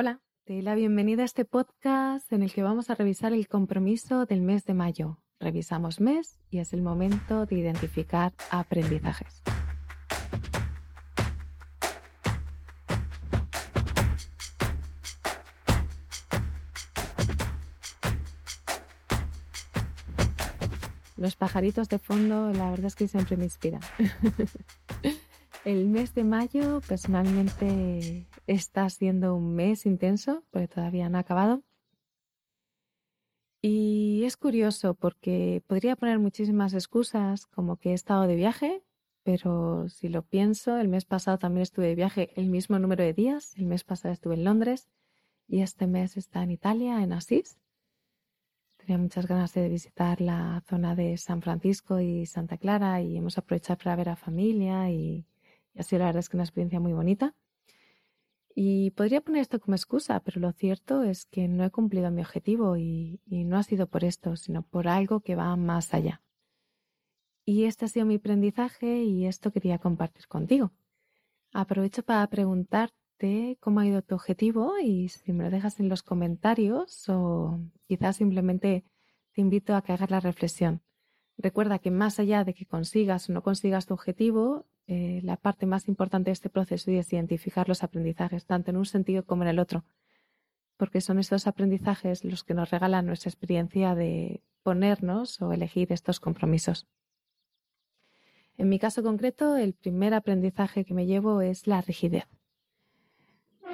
Hola, te doy la bienvenida a este podcast en el que vamos a revisar el compromiso del mes de mayo. Revisamos mes y es el momento de identificar aprendizajes. Los pajaritos de fondo, la verdad es que siempre me inspiran. El mes de mayo personalmente está siendo un mes intenso, porque todavía no ha acabado. Y es curioso porque podría poner muchísimas excusas, como que he estado de viaje, pero si lo pienso, el mes pasado también estuve de viaje el mismo número de días. El mes pasado estuve en Londres y este mes está en Italia, en Asís. Tenía muchas ganas de visitar la zona de San Francisco y Santa Clara y hemos aprovechado para ver a familia y y así la verdad es que una experiencia muy bonita. Y podría poner esto como excusa, pero lo cierto es que no he cumplido mi objetivo y, no ha sido por esto, sino por algo que va más allá. Y este ha sido mi aprendizaje y esto quería compartir contigo. Aprovecho para preguntarte cómo ha ido tu objetivo y si me lo dejas en los comentarios o quizás simplemente te invito a que hagas la reflexión. Recuerda que más allá de que consigas o no consigas tu objetivo, eh, la parte más importante de este proceso es identificar los aprendizajes, tanto en un sentido como en el otro, porque son estos aprendizajes los que nos regalan nuestra experiencia de ponernos o elegir estos compromisos. En mi caso concreto, el primer aprendizaje que me llevo es la rigidez.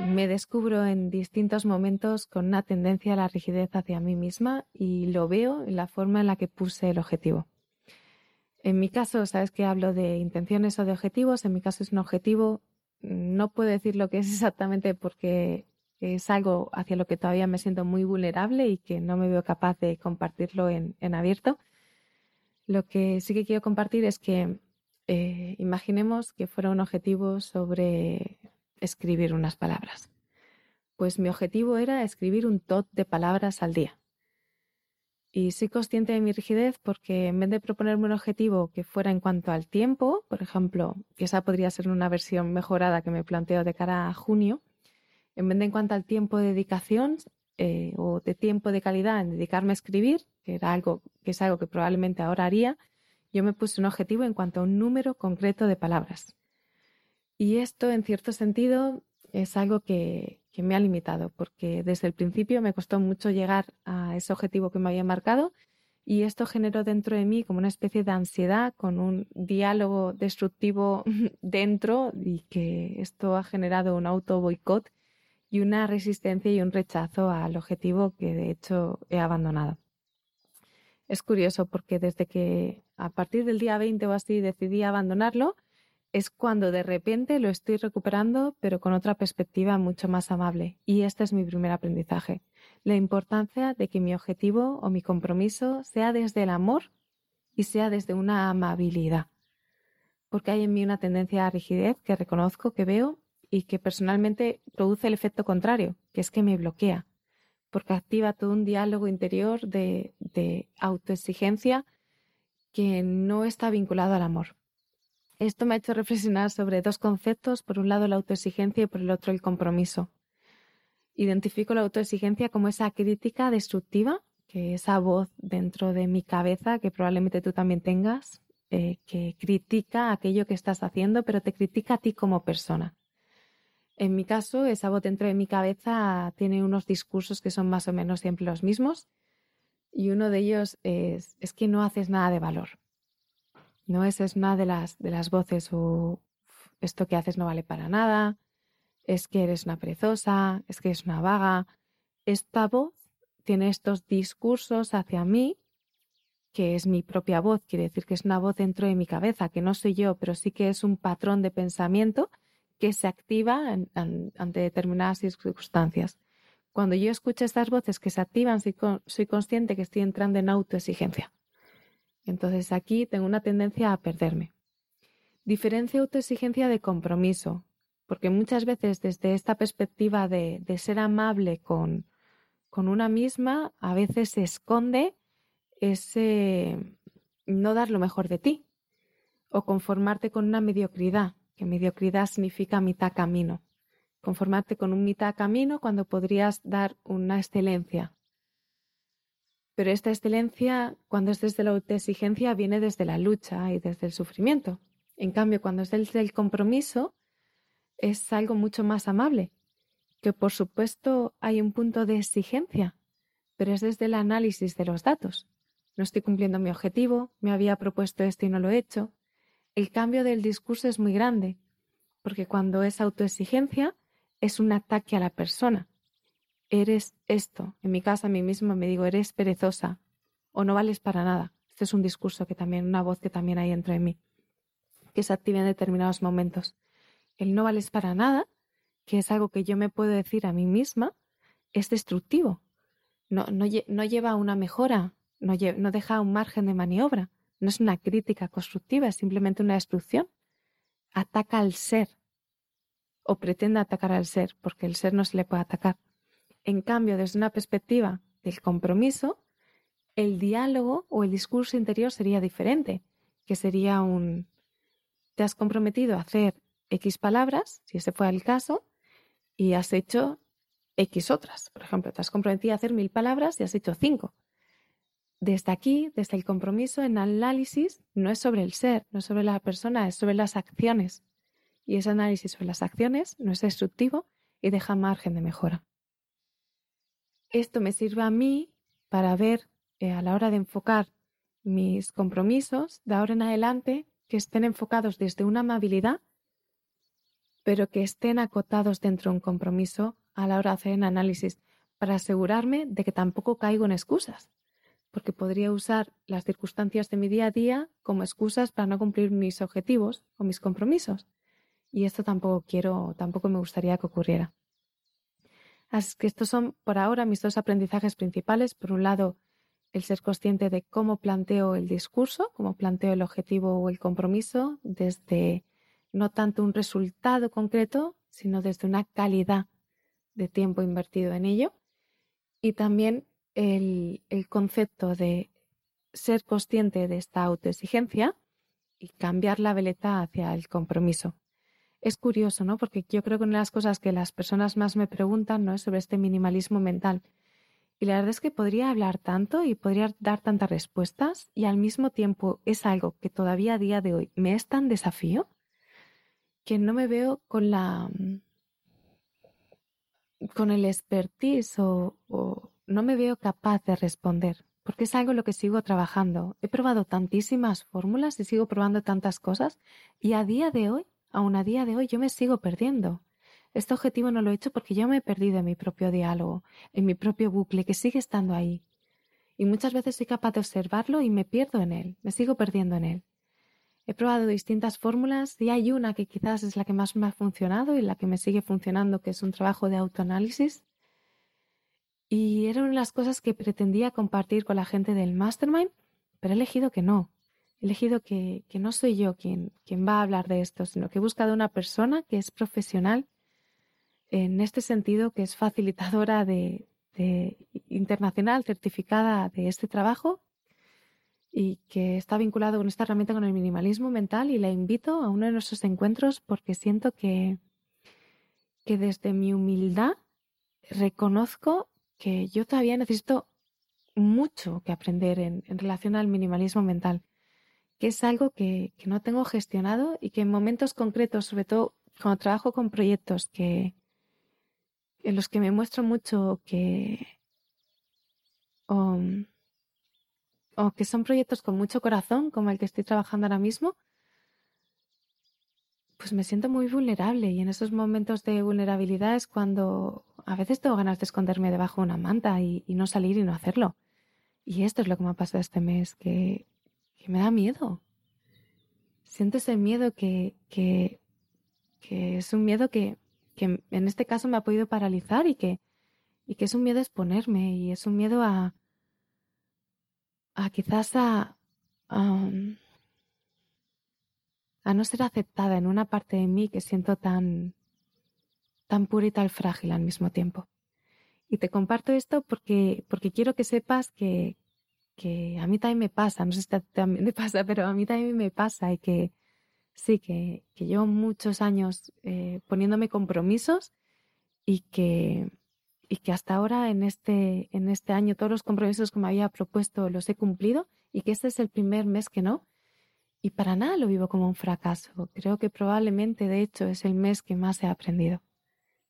Me descubro en distintos momentos con una tendencia a la rigidez hacia mí misma y lo veo en la forma en la que puse el objetivo. En mi caso, sabes que hablo de intenciones o de objetivos. En mi caso es un objetivo. No puedo decir lo que es exactamente porque es algo hacia lo que todavía me siento muy vulnerable y que no me veo capaz de compartirlo en, abierto. Lo que sí que quiero compartir es que eh, imaginemos que fuera un objetivo sobre escribir unas palabras. Pues mi objetivo era escribir un tot de palabras al día. Y soy consciente de mi rigidez porque en vez de proponerme un objetivo que fuera en cuanto al tiempo, por ejemplo, esa podría ser una versión mejorada que me planteo de cara a junio, en vez de en cuanto al tiempo de dedicación eh, o de tiempo de calidad en dedicarme a escribir, que era algo que es algo que probablemente ahora haría, yo me puse un objetivo en cuanto a un número concreto de palabras. Y esto, en cierto sentido, es algo que, que me ha limitado, porque desde el principio me costó mucho llegar a ese objetivo que me había marcado y esto generó dentro de mí como una especie de ansiedad con un diálogo destructivo dentro y que esto ha generado un auto boicot y una resistencia y un rechazo al objetivo que de hecho he abandonado. Es curioso porque desde que a partir del día 20 o así decidí abandonarlo, es cuando de repente lo estoy recuperando, pero con otra perspectiva mucho más amable. Y este es mi primer aprendizaje. La importancia de que mi objetivo o mi compromiso sea desde el amor y sea desde una amabilidad. Porque hay en mí una tendencia a rigidez que reconozco, que veo y que personalmente produce el efecto contrario, que es que me bloquea. Porque activa todo un diálogo interior de, de autoexigencia que no está vinculado al amor. Esto me ha hecho reflexionar sobre dos conceptos, por un lado la autoexigencia y por el otro el compromiso. Identifico la autoexigencia como esa crítica destructiva, que esa voz dentro de mi cabeza, que probablemente tú también tengas, eh, que critica aquello que estás haciendo, pero te critica a ti como persona. En mi caso, esa voz dentro de mi cabeza tiene unos discursos que son más o menos siempre los mismos, y uno de ellos es, es que no haces nada de valor ¿no? Esa es una de las, de las voces o esto que haces no vale para nada, es que eres una perezosa, es que eres una vaga. Esta voz tiene estos discursos hacia mí, que es mi propia voz, quiere decir que es una voz dentro de mi cabeza, que no soy yo, pero sí que es un patrón de pensamiento que se activa ante determinadas circunstancias. Cuando yo escucho estas voces que se activan, soy consciente que estoy entrando en autoexigencia. Entonces aquí tengo una tendencia a perderme. Diferencia autoexigencia de compromiso, porque muchas veces desde esta perspectiva de, ser amable con, con una misma, a veces se esconde ese no dar lo mejor de ti o conformarte con una mediocridad, que mediocridad significa mitad camino. conformarte con un mitad camino cuando podrías dar una excelencia. Pero esta excelencia, cuando es desde la autoexigencia, viene desde la lucha y desde el sufrimiento. En cambio, cuando es desde el compromiso, es algo mucho más amable, que por supuesto hay un punto de exigencia, pero es desde el análisis de los datos. No estoy cumpliendo mi objetivo, me había propuesto esto y no lo he hecho. El cambio del discurso es muy grande, porque cuando es autoexigencia, es un ataque a la persona eres esto. En mi casa a mí misma me digo, eres perezosa o no vales para nada. Este es un discurso que también, una voz que también hay dentro de mí, que se activa en determinados momentos. El no vales para nada, que es algo que yo me puedo decir a mí misma, es destructivo. No, no, lleva a una mejora, no, no deja un margen de maniobra. No es una crítica constructiva, es simplemente una destrucción. Ataca al ser o pretende atacar al ser, porque el ser no se le puede atacar. En cambio, desde una perspectiva del compromiso, el diálogo o el discurso interior sería diferente, que sería un, te has comprometido a hacer X palabras, si ese fue el caso, y has hecho X otras. Por ejemplo, te has comprometido a hacer mil palabras y has hecho cinco. Desde aquí, desde el compromiso en análisis, no es sobre el ser, no es sobre la persona, es sobre las acciones. Y ese análisis sobre las acciones no es destructivo y deja margen de mejora esto me sirve a mí para ver eh, a la hora de enfocar mis compromisos de ahora en adelante que estén enfocados desde una amabilidad, pero que estén acotados dentro de un compromiso a la hora de hacer un análisis, para asegurarme de que tampoco caigo en excusas, porque podría usar las circunstancias de mi día a día como excusas para no cumplir mis objetivos o mis compromisos. Y esto tampoco quiero, tampoco me gustaría que ocurriera. Así que estos son por ahora mis dos aprendizajes principales. Por un lado, el ser consciente de cómo planteo el discurso, cómo planteo el objetivo o el compromiso desde no tanto un resultado concreto, sino desde una calidad de tiempo invertido en ello. Y también el, el concepto de ser consciente de esta autoexigencia y cambiar la veleta hacia el compromiso es curioso, ¿no? Porque yo creo que una de las cosas que las personas más me preguntan, ¿no? Es sobre este minimalismo mental. Y la verdad es que podría hablar tanto y podría dar tantas respuestas y al mismo tiempo es algo que todavía a día de hoy me es tan desafío que no me veo con la con el expertise o, o no me veo capaz de responder porque es algo en lo que sigo trabajando. He probado tantísimas fórmulas y sigo probando tantas cosas y a día de hoy Aún a día de hoy yo me sigo perdiendo. Este objetivo no lo he hecho porque yo me he perdido en mi propio diálogo, en mi propio bucle, que sigue estando ahí. Y muchas veces soy capaz de observarlo y me pierdo en él, me sigo perdiendo en él. He probado distintas fórmulas y hay una que quizás es la que más me ha funcionado y la que me sigue funcionando, que es un trabajo de autoanálisis. Y era una de las cosas que pretendía compartir con la gente del mastermind, pero he elegido que no, he elegido que, no soy yo quien, quien va a hablar de esto, sino que he buscado una persona que es profesional en este sentido, que es facilitadora de, internacional, certificada de este trabajo y que está vinculado con esta herramienta con el minimalismo mental y la invito a uno de nuestros encuentros porque siento que, que desde mi humildad reconozco que yo todavía necesito mucho que aprender en relación al minimalismo mental que es algo que, no tengo gestionado y que en momentos concretos, sobre todo cuando trabajo con proyectos que en los que me muestro mucho que um, o, que son proyectos con mucho corazón, como el que estoy trabajando ahora mismo, pues me siento muy vulnerable y en esos momentos de vulnerabilidad es cuando a veces tengo ganas de esconderme debajo de una manta y, y no salir y no hacerlo. Y esto es lo que me ha pasado este mes, que que me da miedo. Siento ese miedo que, que, que es un miedo que, que, en este caso me ha podido paralizar y que, y que es un miedo a exponerme y es un miedo a, a quizás a, a, a no ser aceptada en una parte de mí que siento tan, tan pura y tan frágil al mismo tiempo. Y te comparto esto porque, porque quiero que sepas que, que a mí también me pasa, no sé si también te pasa, pero a mí también me pasa y que sí, que, que llevo muchos años eh, poniéndome compromisos y que, y que hasta ahora en este, en este año todos los compromisos que me había propuesto los he cumplido y que este es el primer mes que no. Y para nada lo vivo como un fracaso. Creo que probablemente, de hecho, es el mes que más he aprendido.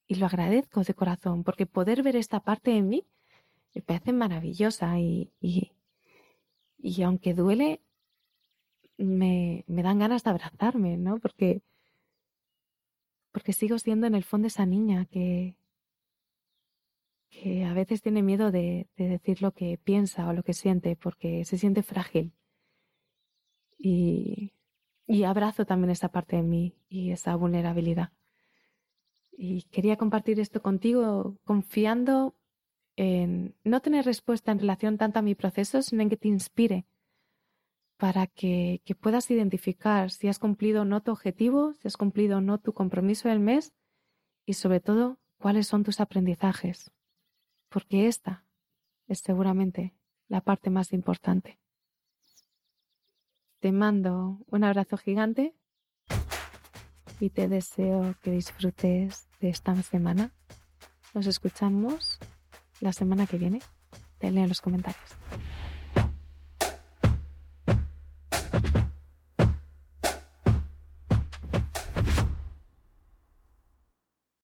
Y lo agradezco de corazón, porque poder ver esta parte de mí me parece maravillosa y, y, y aunque duele, me, me, dan ganas de abrazarme, ¿no? Porque, porque sigo siendo en el fondo esa niña que, que a veces tiene miedo de, de decir lo que piensa o lo que siente porque se siente frágil. Y, y abrazo también esa parte de mí y esa vulnerabilidad. Y quería compartir esto contigo confiando en no tener respuesta en relación tanto a mi proceso, sino en que te inspire para que, que puedas identificar si has cumplido o no tu objetivo, si has cumplido o no tu compromiso del mes y sobre todo cuáles son tus aprendizajes, porque esta es seguramente la parte más importante. Te mando un abrazo gigante y te deseo que disfrutes de esta semana. Nos escuchamos la semana que viene. Leo en los comentarios.